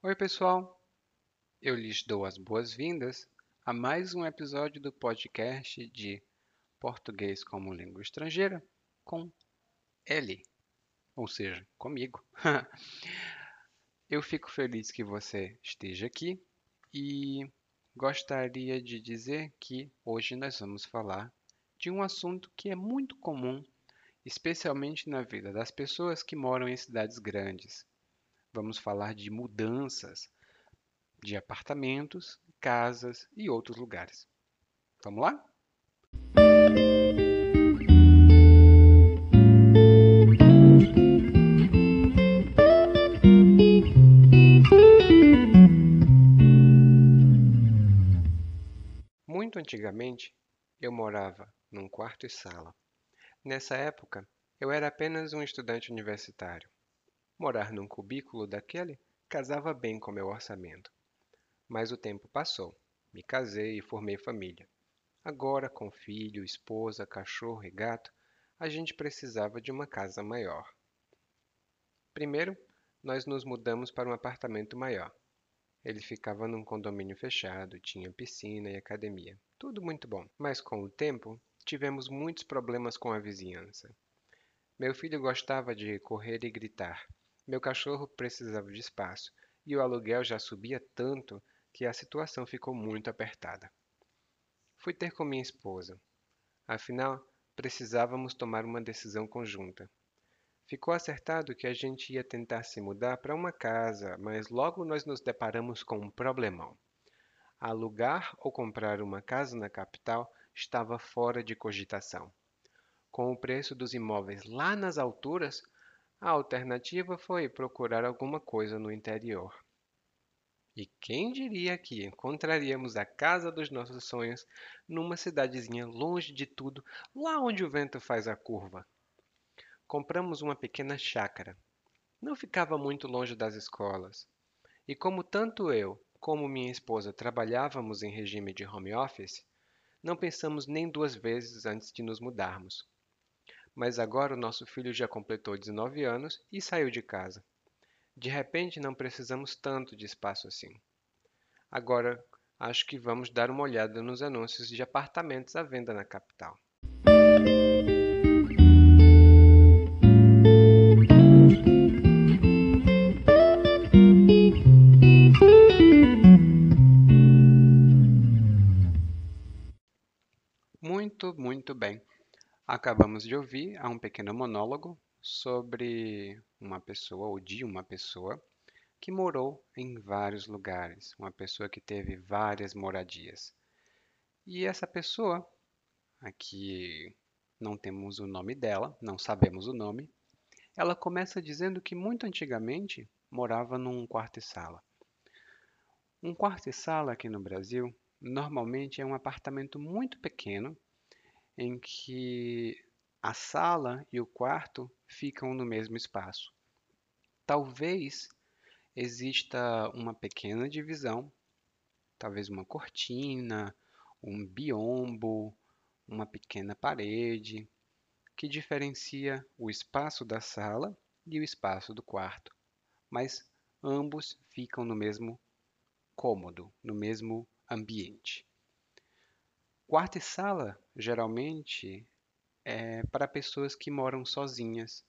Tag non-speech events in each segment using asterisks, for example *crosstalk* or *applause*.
Oi, pessoal! Eu lhes dou as boas-vindas a mais um episódio do podcast de Português como Língua Estrangeira com L, ou seja, comigo. *laughs* Eu fico feliz que você esteja aqui e gostaria de dizer que hoje nós vamos falar de um assunto que é muito comum, especialmente na vida das pessoas que moram em cidades grandes Vamos falar de mudanças de apartamentos, casas e outros lugares. Vamos lá? Muito antigamente, eu morava num quarto e sala. Nessa época, eu era apenas um estudante universitário. Morar num cubículo daquele casava bem com meu orçamento. Mas o tempo passou. Me casei e formei família. Agora, com filho, esposa, cachorro e gato, a gente precisava de uma casa maior. Primeiro, nós nos mudamos para um apartamento maior. Ele ficava num condomínio fechado, tinha piscina e academia. Tudo muito bom. Mas com o tempo, tivemos muitos problemas com a vizinhança. Meu filho gostava de correr e gritar. Meu cachorro precisava de espaço e o aluguel já subia tanto que a situação ficou muito apertada. Fui ter com minha esposa. Afinal, precisávamos tomar uma decisão conjunta. Ficou acertado que a gente ia tentar se mudar para uma casa, mas logo nós nos deparamos com um problemão. Alugar ou comprar uma casa na capital estava fora de cogitação. Com o preço dos imóveis lá nas alturas, a alternativa foi procurar alguma coisa no interior. E quem diria que encontraríamos a casa dos nossos sonhos numa cidadezinha longe de tudo, lá onde o vento faz a curva? Compramos uma pequena chácara. Não ficava muito longe das escolas. E como tanto eu como minha esposa trabalhávamos em regime de home office, não pensamos nem duas vezes antes de nos mudarmos mas agora o nosso filho já completou 19 anos e saiu de casa. De repente, não precisamos tanto de espaço assim. Agora, acho que vamos dar uma olhada nos anúncios de apartamentos à venda na capital. Acabamos de ouvir um pequeno monólogo sobre uma pessoa ou de uma pessoa que morou em vários lugares, uma pessoa que teve várias moradias. E essa pessoa, aqui não temos o nome dela, não sabemos o nome, ela começa dizendo que muito antigamente morava num quarto e sala. Um quarto e sala aqui no Brasil normalmente é um apartamento muito pequeno em que a sala e o quarto ficam no mesmo espaço. Talvez exista uma pequena divisão, talvez uma cortina, um biombo, uma pequena parede, que diferencia o espaço da sala e o espaço do quarto, mas ambos ficam no mesmo cômodo, no mesmo ambiente. Quarto e sala, geralmente, é para pessoas que moram sozinhas,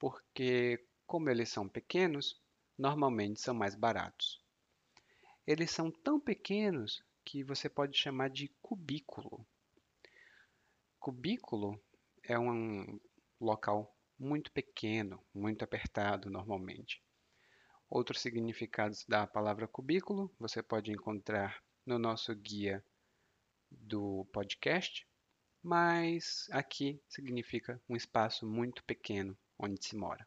porque, como eles são pequenos, normalmente são mais baratos. Eles são tão pequenos que você pode chamar de cubículo. Cubículo é um local muito pequeno, muito apertado normalmente. Outros significados da palavra cubículo você pode encontrar no nosso guia do podcast, mas aqui significa um espaço muito pequeno onde se mora.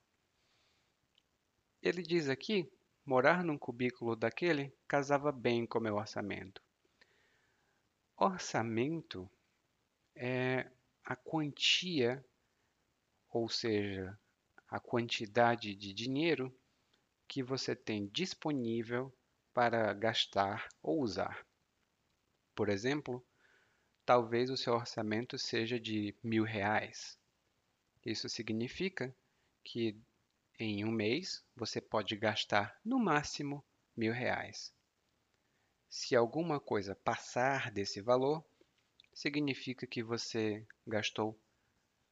Ele diz aqui: morar num cubículo daquele casava bem com meu orçamento. Orçamento é a quantia, ou seja, a quantidade de dinheiro que você tem disponível para gastar ou usar. Por exemplo, talvez o seu orçamento seja de mil reais. Isso significa que em um mês você pode gastar no máximo mil reais. Se alguma coisa passar desse valor, significa que você gastou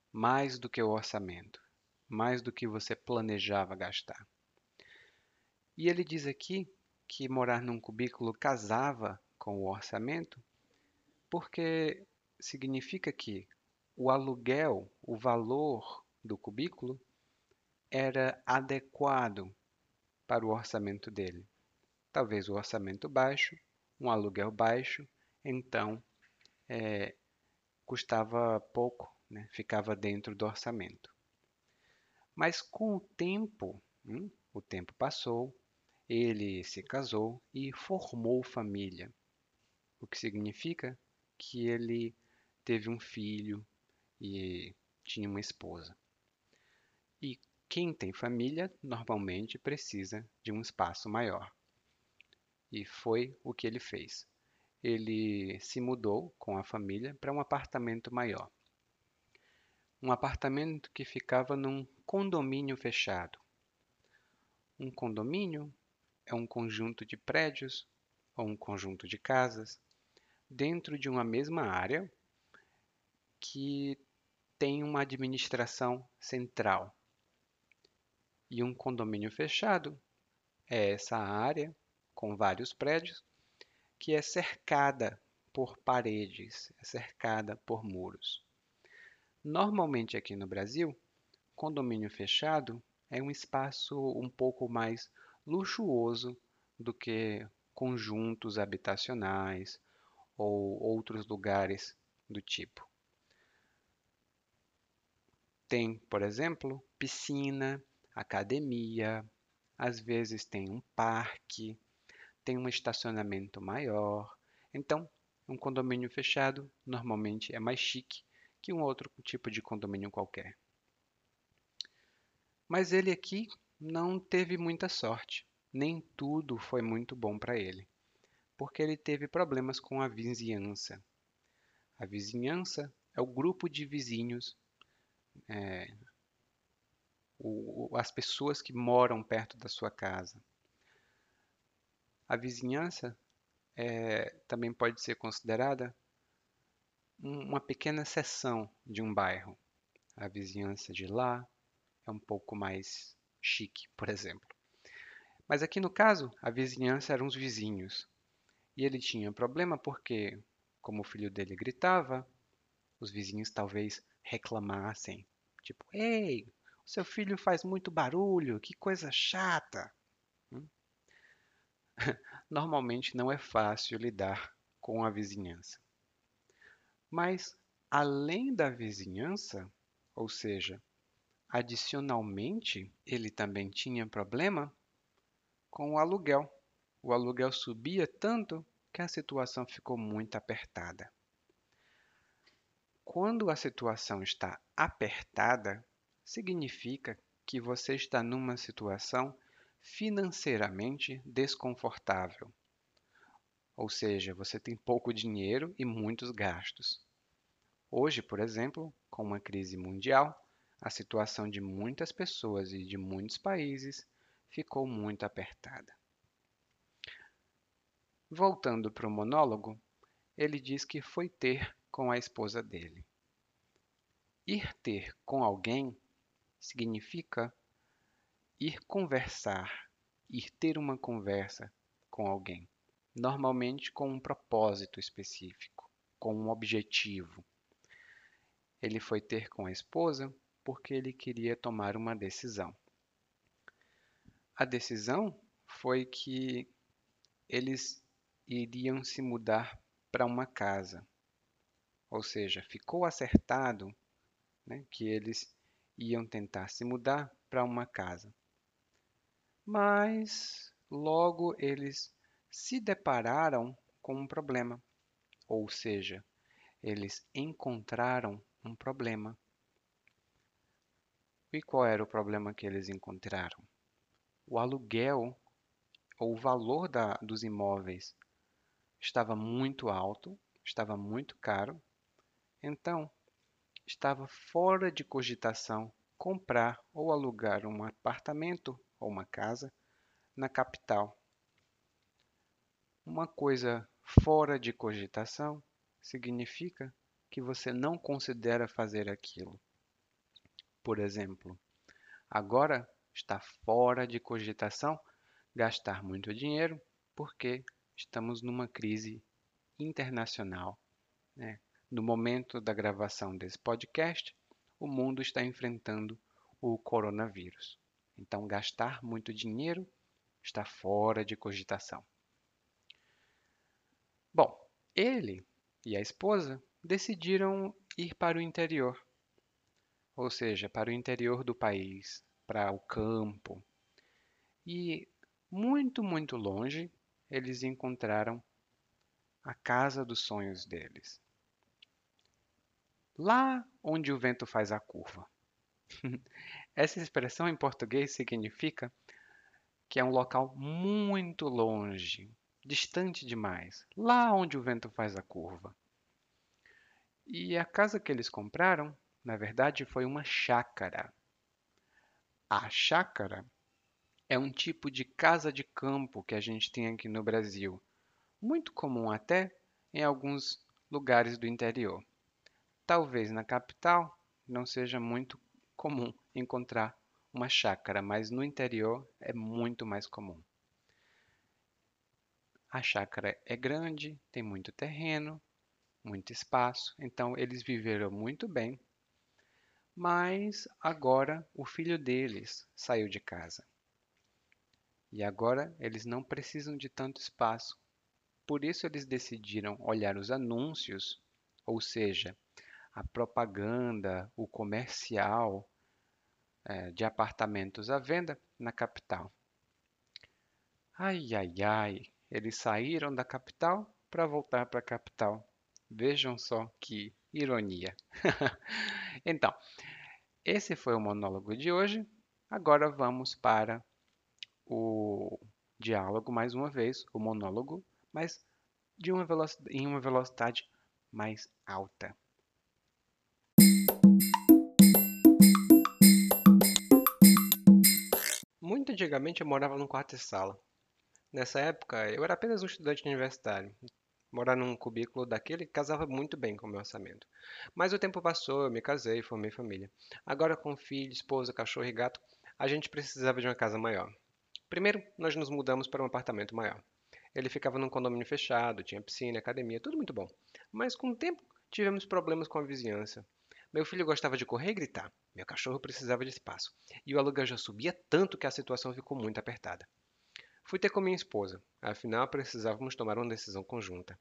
mais do que o orçamento, mais do que você planejava gastar. E ele diz aqui que morar num cubículo casava com o orçamento, porque significa que o aluguel, o valor do cubículo, era adequado para o orçamento dele. Talvez o orçamento baixo, um aluguel baixo, então é, custava pouco, né? ficava dentro do orçamento. Mas com o tempo, hum, o tempo passou, ele se casou e formou família, o que significa que ele teve um filho e tinha uma esposa. E quem tem família normalmente precisa de um espaço maior. E foi o que ele fez. Ele se mudou com a família para um apartamento maior. Um apartamento que ficava num condomínio fechado. Um condomínio é um conjunto de prédios ou um conjunto de casas dentro de uma mesma área que tem uma administração central. E um condomínio fechado é essa área com vários prédios que é cercada por paredes, é cercada por muros. Normalmente aqui no Brasil, condomínio fechado é um espaço um pouco mais luxuoso do que conjuntos habitacionais ou outros lugares do tipo. Tem, por exemplo, piscina, academia, às vezes tem um parque, tem um estacionamento maior. Então, um condomínio fechado normalmente é mais chique que um outro tipo de condomínio qualquer. Mas ele aqui não teve muita sorte, nem tudo foi muito bom para ele, porque ele teve problemas com a vizinhança. A vizinhança é o grupo de vizinhos, é, o, as pessoas que moram perto da sua casa. A vizinhança é, também pode ser considerada uma pequena seção de um bairro. A vizinhança de lá é um pouco mais chique, por exemplo. Mas aqui no caso, a vizinhança eram os vizinhos. E ele tinha problema porque, como o filho dele gritava, os vizinhos talvez reclamassem. Tipo, ei, o seu filho faz muito barulho, que coisa chata. Hum? *laughs* Normalmente não é fácil lidar com a vizinhança. Mas, além da vizinhança, ou seja, Adicionalmente, ele também tinha problema com o aluguel. O aluguel subia tanto que a situação ficou muito apertada. Quando a situação está apertada, significa que você está numa situação financeiramente desconfortável. Ou seja, você tem pouco dinheiro e muitos gastos. Hoje, por exemplo, com uma crise mundial, a situação de muitas pessoas e de muitos países ficou muito apertada. Voltando para o monólogo, ele diz que foi ter com a esposa dele. Ir ter com alguém significa ir conversar, ir ter uma conversa com alguém, normalmente com um propósito específico, com um objetivo. Ele foi ter com a esposa porque ele queria tomar uma decisão. A decisão foi que eles iriam se mudar para uma casa. Ou seja, ficou acertado né, que eles iam tentar se mudar para uma casa. Mas logo eles se depararam com um problema. Ou seja, eles encontraram um problema. E qual era o problema que eles encontraram? O aluguel ou o valor da, dos imóveis estava muito alto, estava muito caro, então estava fora de cogitação comprar ou alugar um apartamento ou uma casa na capital. uma coisa fora de cogitação significa que você não considera fazer aquilo. Por exemplo, agora está fora de cogitação gastar muito dinheiro porque estamos numa crise internacional. Né? No momento da gravação desse podcast, o mundo está enfrentando o coronavírus. Então, gastar muito dinheiro está fora de cogitação. Bom, ele e a esposa decidiram ir para o interior, ou seja, para o interior do país, para o campo. E muito, muito longe, eles encontraram a casa dos sonhos deles. Lá onde o vento faz a curva. *laughs* Essa expressão em português significa que é um local muito longe, distante demais, lá onde o vento faz a curva. E a casa que eles compraram, na verdade, foi uma chácara. A chácara é um tipo de casa de campo que a gente tem aqui no Brasil, muito comum até em alguns lugares do interior. Talvez na capital não seja muito comum encontrar uma chácara, mas no interior é muito mais comum. A chácara é grande, tem muito terreno, muito espaço, então eles viveram muito bem. Mas agora o filho deles saiu de casa. E agora eles não precisam de tanto espaço. Por isso eles decidiram olhar os anúncios, ou seja, a propaganda, o comercial é, de apartamentos à venda na capital. Ai, ai, ai, eles saíram da capital para voltar para a capital. Vejam só que ironia. *laughs* então, esse foi o monólogo de hoje. Agora vamos para o diálogo mais uma vez, o monólogo, mas de uma em uma velocidade mais alta. Muito antigamente eu morava num quarto e sala. Nessa época eu era apenas um estudante universitário. Morar num cubículo daquele casava muito bem com o meu orçamento. Mas o tempo passou, eu me casei, formei família. Agora com filho, esposa, cachorro e gato, a gente precisava de uma casa maior. Primeiro, nós nos mudamos para um apartamento maior. Ele ficava num condomínio fechado, tinha piscina, academia, tudo muito bom. Mas com o tempo, tivemos problemas com a vizinhança. Meu filho gostava de correr e gritar. Meu cachorro precisava de espaço. E o aluguel já subia tanto que a situação ficou muito apertada. Fui ter com minha esposa, afinal precisávamos tomar uma decisão conjunta.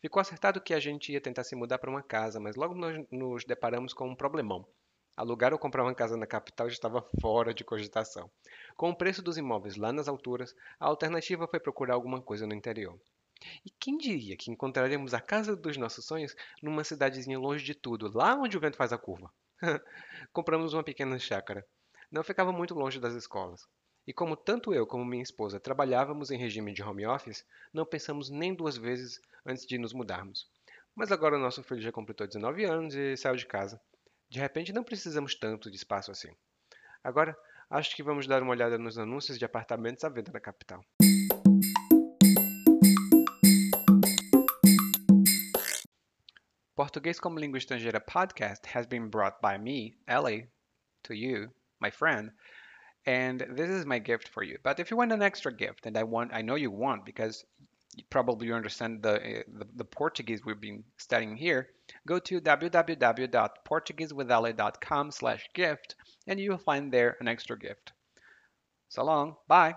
Ficou acertado que a gente ia tentar se mudar para uma casa, mas logo nós nos deparamos com um problemão. Alugar ou comprar uma casa na capital estava fora de cogitação. Com o preço dos imóveis lá nas alturas, a alternativa foi procurar alguma coisa no interior. E quem diria que encontraríamos a casa dos nossos sonhos numa cidadezinha longe de tudo, lá onde o vento faz a curva? *laughs* Compramos uma pequena chácara. Não ficava muito longe das escolas. E como tanto eu como minha esposa trabalhávamos em regime de home office, não pensamos nem duas vezes antes de nos mudarmos. Mas agora nosso filho já completou 19 anos e saiu de casa. De repente, não precisamos tanto de espaço assim. Agora, acho que vamos dar uma olhada nos anúncios de apartamentos à venda na capital. Português como Língua Estrangeira podcast has been brought by me, Ellie, to you, my friend, and this is my gift for you. But if you want an extra gift, and I want, I know you want because probably you understand the, uh, the, the Portuguese we've been studying here, go to www.portuguesewithali.com slash gift and you will find there an extra gift. So long. Bye.